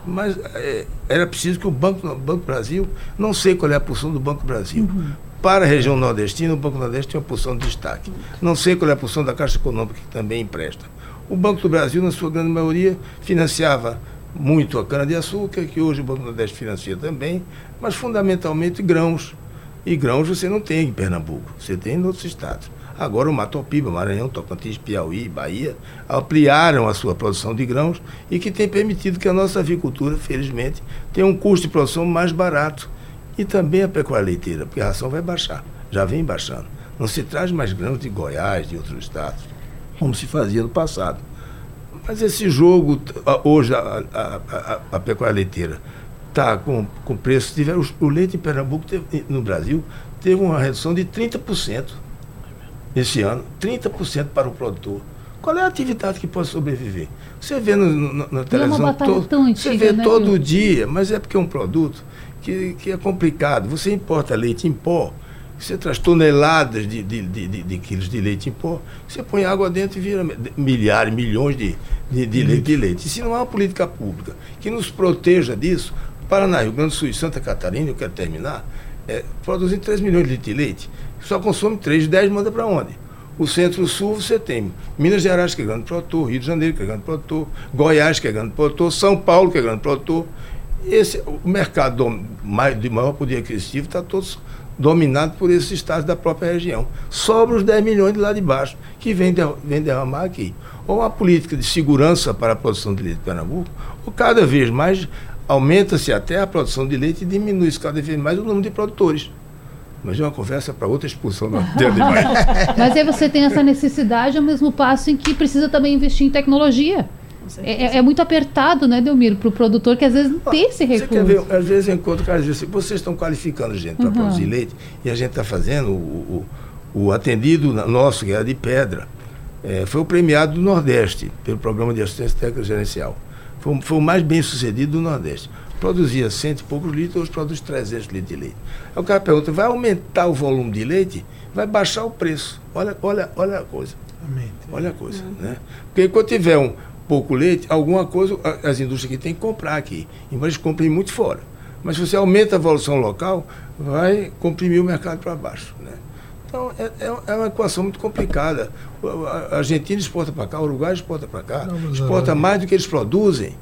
Mas é, era preciso que o Banco, o Banco Brasil, não sei qual é a posição do Banco Brasil. Uhum. Para a região nordestina, o Banco Nordeste tem uma posição de destaque. Não sei qual é a posição da Caixa Econômica, que também empresta. O Banco do Brasil, na sua grande maioria, financiava muito a cana-de-açúcar, que hoje o Banco Nordeste financia também, mas fundamentalmente grãos. E grãos você não tem em Pernambuco, você tem em outros estados. Agora o Matopiba, Maranhão, Tocantins, Piauí, Bahia ampliaram a sua produção de grãos e que tem permitido que a nossa avicultura, felizmente, tenha um custo de produção mais barato. E também a pecuária leiteira, porque a ração vai baixar, já vem baixando. Não se traz mais grãos de Goiás, de outros estados, como se fazia no passado. Mas esse jogo, hoje, a, a, a, a pecuária leiteira está com, com preço. Tiver, o, o leite em Pernambuco, teve, no Brasil, teve uma redução de 30% esse ano 30% para o produtor. Qual é a atividade que pode sobreviver? Você vê no, no, na televisão é todo, antiga, você vê né, todo dia, mas é porque é um produto que, que é complicado. Você importa leite em pó, você traz toneladas de, de, de, de, de quilos de leite em pó, você põe água dentro e vira milhares, milhões de, de, de, leite, de leite. E se não há uma política pública que nos proteja disso, Paraná, Rio Grande do Sul e Santa Catarina, eu quero terminar, é, produzem 3 milhões de litros de leite só consome 3, 10 manda para onde? O centro-sul você tem Minas Gerais, que é grande produtor, Rio de Janeiro, que é grande produtor, Goiás, que é grande produtor, São Paulo, que é grande produtor. Esse, o mercado de maior poder aquisitivo está todo dominado por esses estados da própria região. Sobra os 10 milhões de lá de baixo, que vem, de, vem derramar aqui. Ou uma política de segurança para a produção de leite de Pernambuco, ou cada vez mais aumenta-se até a produção de leite e diminui-se cada vez mais o número de produtores. Mas é uma conversa para outra expulsão não tem demais. Mas aí você tem essa necessidade ao mesmo passo em que precisa também investir em tecnologia. É, é, é, muito apertado, né, Delmiro, para o produtor que às vezes não tem esse recurso. Você quer ver, às vezes eu encontro caras dizem assim, vocês estão qualificando gente para uhum. produzir leite e a gente está fazendo o, o, o, atendido nosso, que era de pedra, é, foi o premiado do Nordeste, pelo programa de assistência técnica gerencial. Foi, foi o mais bem sucedido do Nordeste produzia cento e poucos litros, hoje produz 300 litros de leite. Aí o cara pergunta, vai aumentar o volume de leite? Vai baixar o preço. Olha, olha, olha a coisa. Olha a coisa, né? Porque quando tiver um, pouco leite, alguma coisa as indústrias aqui têm que comprar aqui. Embora eles comprem muito fora. Mas se você aumenta a evolução local, vai comprimir o mercado para baixo. Né? Então, é, é, é uma equação muito complicada. A Argentina exporta para cá, o Uruguai exporta para cá, Não, exporta é... mais do que eles produzem.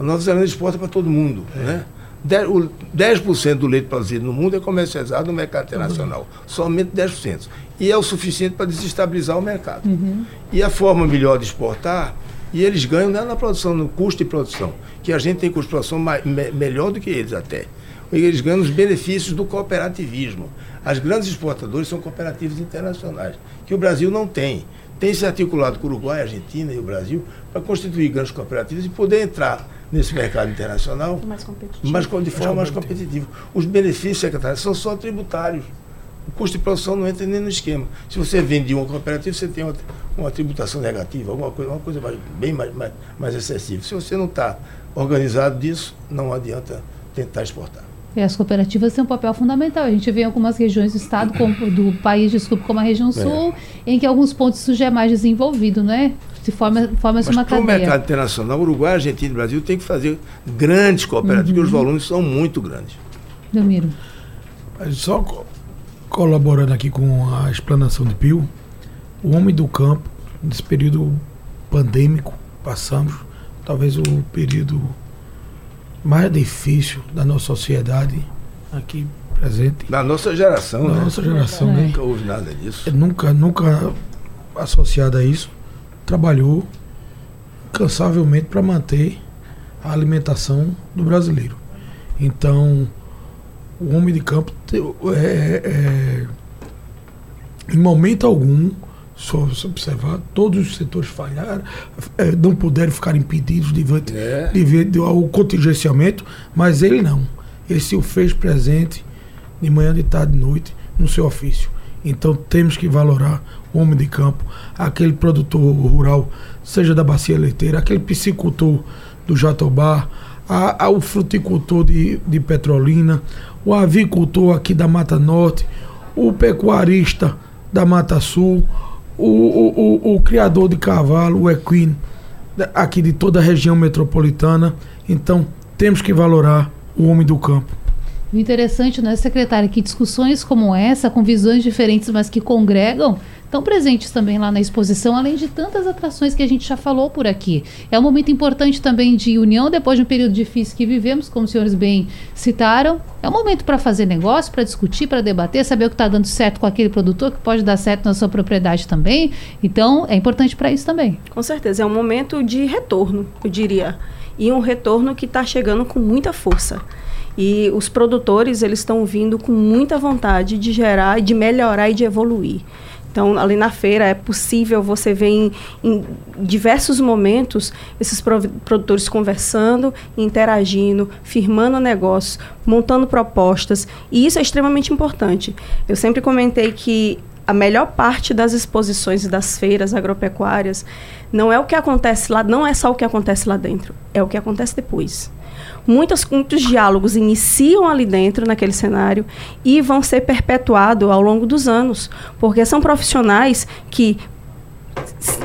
A Nova Zelândia exporta para todo mundo. É. Né? 10%, do leite produzido no mundo é comercializado no mercado internacional. Uhum. Somente 10%. E é o suficiente para desestabilizar o mercado. Uhum. E a forma melhor de exportar, e eles ganham não é na produção, no custo de produção, que a gente tem custo de produção mais, me, melhor do que eles até. Eles ganham os benefícios do cooperativismo. As grandes exportadoras são cooperativas internacionais, que o Brasil não tem. Tem se articulado com o Uruguai, a Argentina e o Brasil para constituir grandes cooperativas e poder entrar nesse mercado internacional mais competitivo. Mas de forma mais competitiva. Os benefícios, secretário, são só tributários. O custo de produção não entra nem no esquema. Se você vende uma cooperativa, você tem uma, uma tributação negativa, alguma coisa, uma coisa mais, bem mais, mais, mais excessiva. Se você não está organizado disso, não adianta tentar exportar. E as cooperativas têm um papel fundamental. A gente vê em algumas regiões do estado, como, do país, desculpe, como a região é. sul, é. em que alguns pontos isso já é mais desenvolvido, né? Se forma, forma uma cadeia. o mercado internacional, Uruguai, Argentina e Brasil tem que fazer grandes cooperativas, uhum. porque os volumes são muito grandes. Delmiro. Só colaborando aqui com a explanação de Pio, o homem do campo, nesse período pandêmico, passamos, talvez o período mais difícil da nossa sociedade aqui presente. Da nossa geração, da né? nossa geração, é. né? Nunca houve nada disso. É, nunca, nunca associado a isso, trabalhou cansavelmente para manter a alimentação do brasileiro. Então, o homem de campo é, é, em momento algum só se observar, todos os setores falharam, é, não puderam ficar impedidos de ver, é. de ver o contingenciamento, mas ele não. Ele se o fez presente de manhã, de tarde, de noite, no seu ofício. Então temos que valorar o homem de campo, aquele produtor rural, seja da bacia leiteira, aquele piscicultor do Jatobá, a, a, o fruticultor de, de Petrolina, o avicultor aqui da Mata Norte, o pecuarista da Mata Sul, o, o, o, criador de cavalo, o equino, aqui de toda a região metropolitana. Então, temos que valorar o homem do campo. O interessante, né, secretário, é que discussões como essa, com visões diferentes, mas que congregam, estão presentes também lá na exposição, além de tantas atrações que a gente já falou por aqui. É um momento importante também de união depois de um período difícil que vivemos, como os senhores bem citaram. É um momento para fazer negócio, para discutir, para debater, saber o que está dando certo com aquele produtor, que pode dar certo na sua propriedade também. Então, é importante para isso também. Com certeza, é um momento de retorno, eu diria. E um retorno que está chegando com muita força. E os produtores, eles estão vindo com muita vontade de gerar, de melhorar e de evoluir. Então, ali na feira é possível você ver em, em diversos momentos esses produtores conversando, interagindo, firmando negócios, montando propostas, e isso é extremamente importante. Eu sempre comentei que a melhor parte das exposições e das feiras agropecuárias não é o que acontece lá, não é só o que acontece lá dentro, é o que acontece depois. Muitos, muitos diálogos iniciam ali dentro, naquele cenário, e vão ser perpetuados ao longo dos anos, porque são profissionais que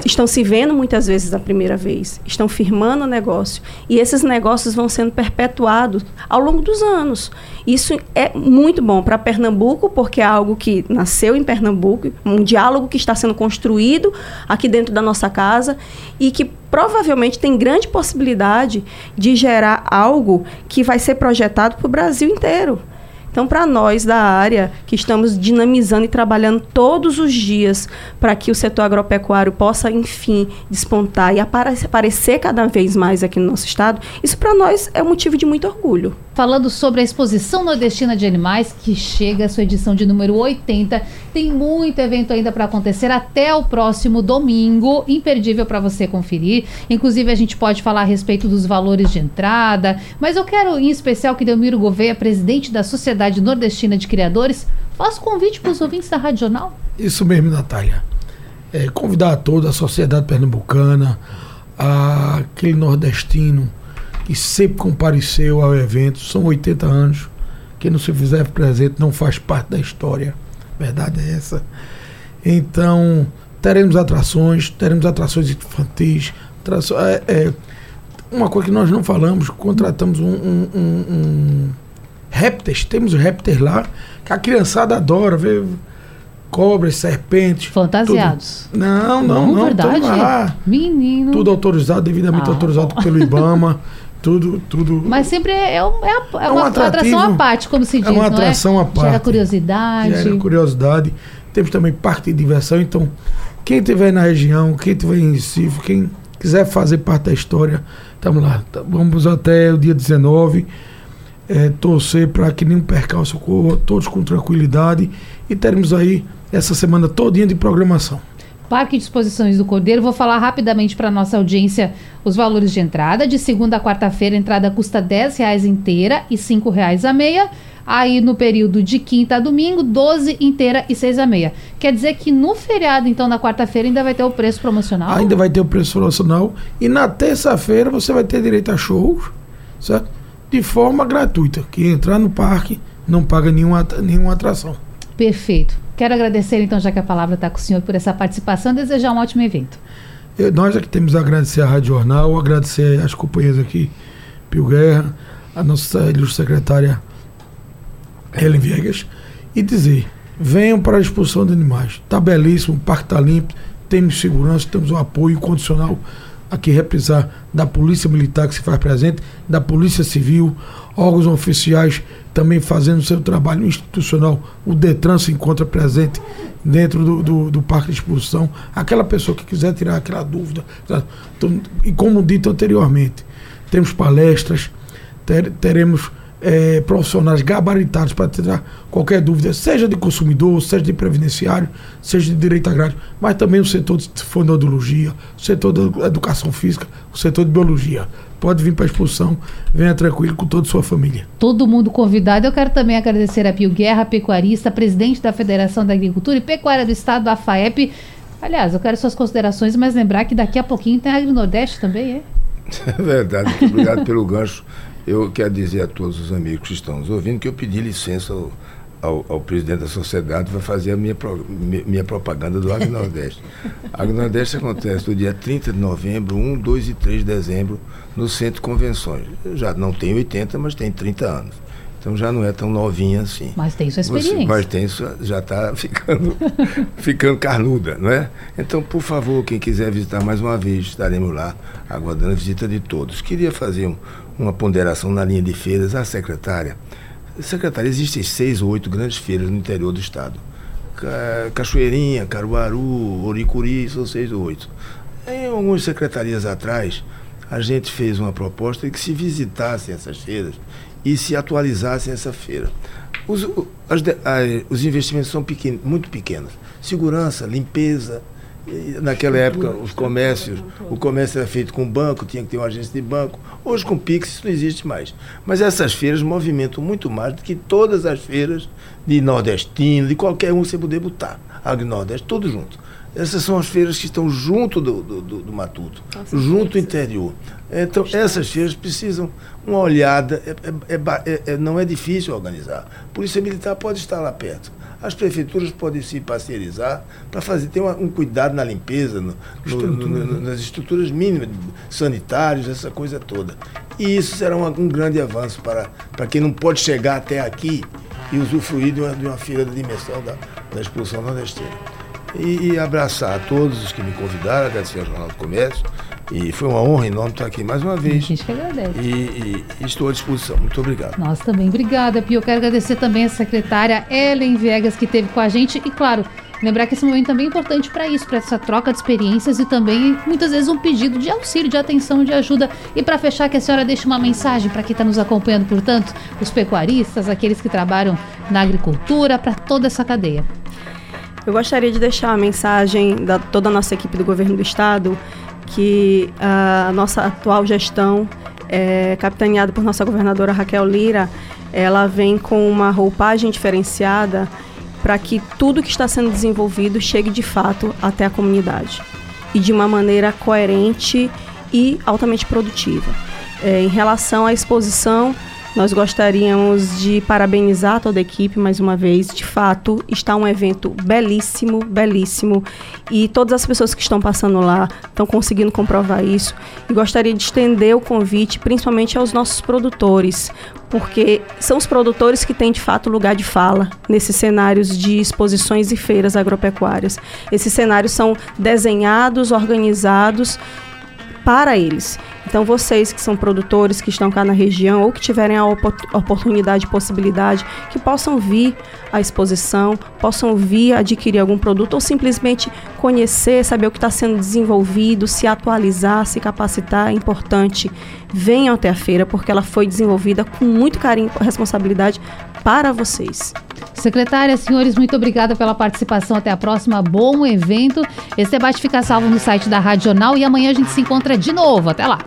estão se vendo muitas vezes a primeira vez, estão firmando o negócio e esses negócios vão sendo perpetuados ao longo dos anos. Isso é muito bom para Pernambuco, porque é algo que nasceu em Pernambuco, um diálogo que está sendo construído aqui dentro da nossa casa e que provavelmente tem grande possibilidade de gerar algo que vai ser projetado para o Brasil inteiro. Então, para nós da área, que estamos dinamizando e trabalhando todos os dias para que o setor agropecuário possa, enfim, despontar e aparecer cada vez mais aqui no nosso estado, isso para nós é um motivo de muito orgulho. Falando sobre a exposição nordestina de animais, que chega à sua edição de número 80, tem muito evento ainda para acontecer até o próximo domingo, imperdível para você conferir. Inclusive, a gente pode falar a respeito dos valores de entrada, mas eu quero em especial que Delmiro Gouveia, presidente da Sociedade Nordestina de Criadores, faça convite para os ouvintes da Rádio Jornal. Isso mesmo, Natália. É, convidar a toda a sociedade pernambucana, a, aquele nordestino que sempre compareceu ao evento, são 80 anos. Quem não se fizer presente não faz parte da história verdade é essa. Então, teremos atrações, teremos atrações infantis, é, é, uma coisa que nós não falamos, contratamos um, um, um, um répteis, temos répteis lá, que a criançada adora ver cobras, serpentes. Fantasiados. Tudo. Não, não, não. Verdade. Lá, Menino. Tudo autorizado, devidamente ah, autorizado pelo IBAMA. Tudo, tudo. Mas sempre é, é, é, é uma, atração à parte, como se diz. É uma atração é? à parte. Gera curiosidade. Gera curiosidade. Temos também parte de diversão. Então, quem estiver na região, quem estiver em Recife, quem quiser fazer parte da história, estamos lá. Tá, vamos até o dia 19. É, torcer para que nenhum percalço ocorra, todos com tranquilidade. E teremos aí essa semana todinha de programação. Parque de Exposições do Cordeiro. Vou falar rapidamente para nossa audiência os valores de entrada. De segunda a quarta-feira, a entrada custa R$ reais inteira e R$ reais a meia. Aí no período de quinta a domingo, 12 inteira e 6 a meia. Quer dizer que no feriado, então, na quarta-feira, ainda vai ter o preço promocional? Ainda vai ter o preço promocional. E na terça-feira você vai ter direito a shows, certo? De forma gratuita. Que entrar no parque não paga nenhuma, nenhuma atração. Perfeito. Quero agradecer, então, já que a palavra está com o senhor, por essa participação e desejar um ótimo evento. Eu, nós aqui temos a agradecer à Rádio Jornal, agradecer às companhias aqui, Pio Guerra, a nossa ilustre secretária Helen Viegas, e dizer: venham para a expulsão de animais. Está belíssimo, o parque está limpo, temos segurança, temos o apoio condicional aqui representar da Polícia Militar que se faz presente, da Polícia Civil, órgãos oficiais também fazendo seu trabalho institucional. O Detran se encontra presente dentro do, do, do parque de expulsão. Aquela pessoa que quiser tirar aquela dúvida. Então, e como dito anteriormente, temos palestras, ter, teremos é, profissionais gabaritados para tirar qualquer dúvida, seja de consumidor, seja de previdenciário, seja de direito agrário, mas também o setor de fonoaudiologia, o setor da educação física, o setor de biologia. Pode vir para a expulsão, venha tranquilo com toda a sua família. Todo mundo convidado. Eu quero também agradecer a Pio Guerra, pecuarista, presidente da Federação da Agricultura e Pecuária do Estado, a FAEP. Aliás, eu quero suas considerações, mas lembrar que daqui a pouquinho tem a Nordeste também, é? É verdade. Obrigado pelo gancho. Eu quero dizer a todos os amigos que estão nos ouvindo que eu pedi licença ao, ao, ao presidente da sociedade para fazer a minha, minha propaganda do Agro Nordeste. Agro Nordeste acontece do dia 30 de novembro, 1, 2 e 3 de dezembro, no Centro de Convenções. Eu já não tenho 80, mas tenho 30 anos. Então já não é tão novinha assim. Mas tem sua experiência. Você, mas tem sua, já está ficando, ficando carnuda, não é? Então, por favor, quem quiser visitar mais uma vez, estaremos lá aguardando a visita de todos. Queria fazer um, uma ponderação na linha de feiras. A secretária, secretária, existem seis ou oito grandes feiras no interior do estado. Cachoeirinha, Caruaru, Oricuri, são seis ou oito. Em algumas secretarias atrás, a gente fez uma proposta de que se visitassem essas feiras e se atualizassem essa feira. Os, as, os investimentos são pequenos, muito pequenos. Segurança, limpeza, Naquela época, os comércios, o comércio era feito com banco, tinha que ter uma agência de banco. Hoje, com Pix, isso não existe mais. Mas essas feiras movimentam muito mais do que todas as feiras de nordestino, de qualquer um você poder botar. Agro-Nordeste, tudo junto. Essas são as feiras que estão junto do, do, do, do Matuto, Nossa, junto do interior. Então, essas feiras precisam uma olhada, é, é, é, é, não é difícil organizar. A Polícia Militar pode estar lá perto as prefeituras podem se parcerizar para fazer ter uma, um cuidado na limpeza, no, no, no, nas estruturas mínimas, sanitárias, essa coisa toda. E isso será uma, um grande avanço para, para quem não pode chegar até aqui e usufruir de uma, de uma feira da dimensão da, da Expulsão Nordestina. E, e abraçar a todos os que me convidaram, agradecer ao Jornal do Comércio, e foi uma honra enorme estar aqui mais uma vez. A gente que agradece. E, e, estou à disposição. Muito obrigado. Nós também. Obrigada, Pio. Eu quero agradecer também a secretária Ellen Viegas, que esteve com a gente. E, claro, lembrar que esse momento também é importante para isso, para essa troca de experiências e também, muitas vezes, um pedido de auxílio, de atenção, de ajuda. E para fechar, que a senhora deixe uma mensagem para quem está nos acompanhando, portanto, os pecuaristas, aqueles que trabalham na agricultura, para toda essa cadeia. Eu gostaria de deixar a mensagem da toda a nossa equipe do governo do estado que a nossa atual gestão, é, capitaneada por nossa governadora Raquel Lira, ela vem com uma roupagem diferenciada para que tudo que está sendo desenvolvido chegue de fato até a comunidade e de uma maneira coerente e altamente produtiva. É, em relação à exposição, Nós gostaríamos de parabenizar toda a equipe mais uma vez. De fato, está um evento belíssimo, belíssimo. E todas as pessoas que estão passando lá estão conseguindo comprovar isso. E gostaria de estender o convite, principalmente aos nossos produtores, porque são os produtores que têm de fato lugar de fala nesses cenários de exposições e feiras agropecuárias. Esses cenários são desenhados, organizados para eles. Então, vocês que são produtores, que estão cá na região ou que tiverem a oportunidade possibilidade, que possam vir à exposição, possam vir adquirir algum produto ou simplesmente conhecer, saber o que está sendo desenvolvido, se atualizar, se capacitar, é importante. Venham até a feira, porque ela foi desenvolvida com muito carinho e responsabilidade para vocês. Secretária, senhores, muito obrigada pela participação. Até a próxima. Bom evento. Esse debate fica salvo no site da Rádio Jornal e amanhã a gente se encontra de novo. Até lá.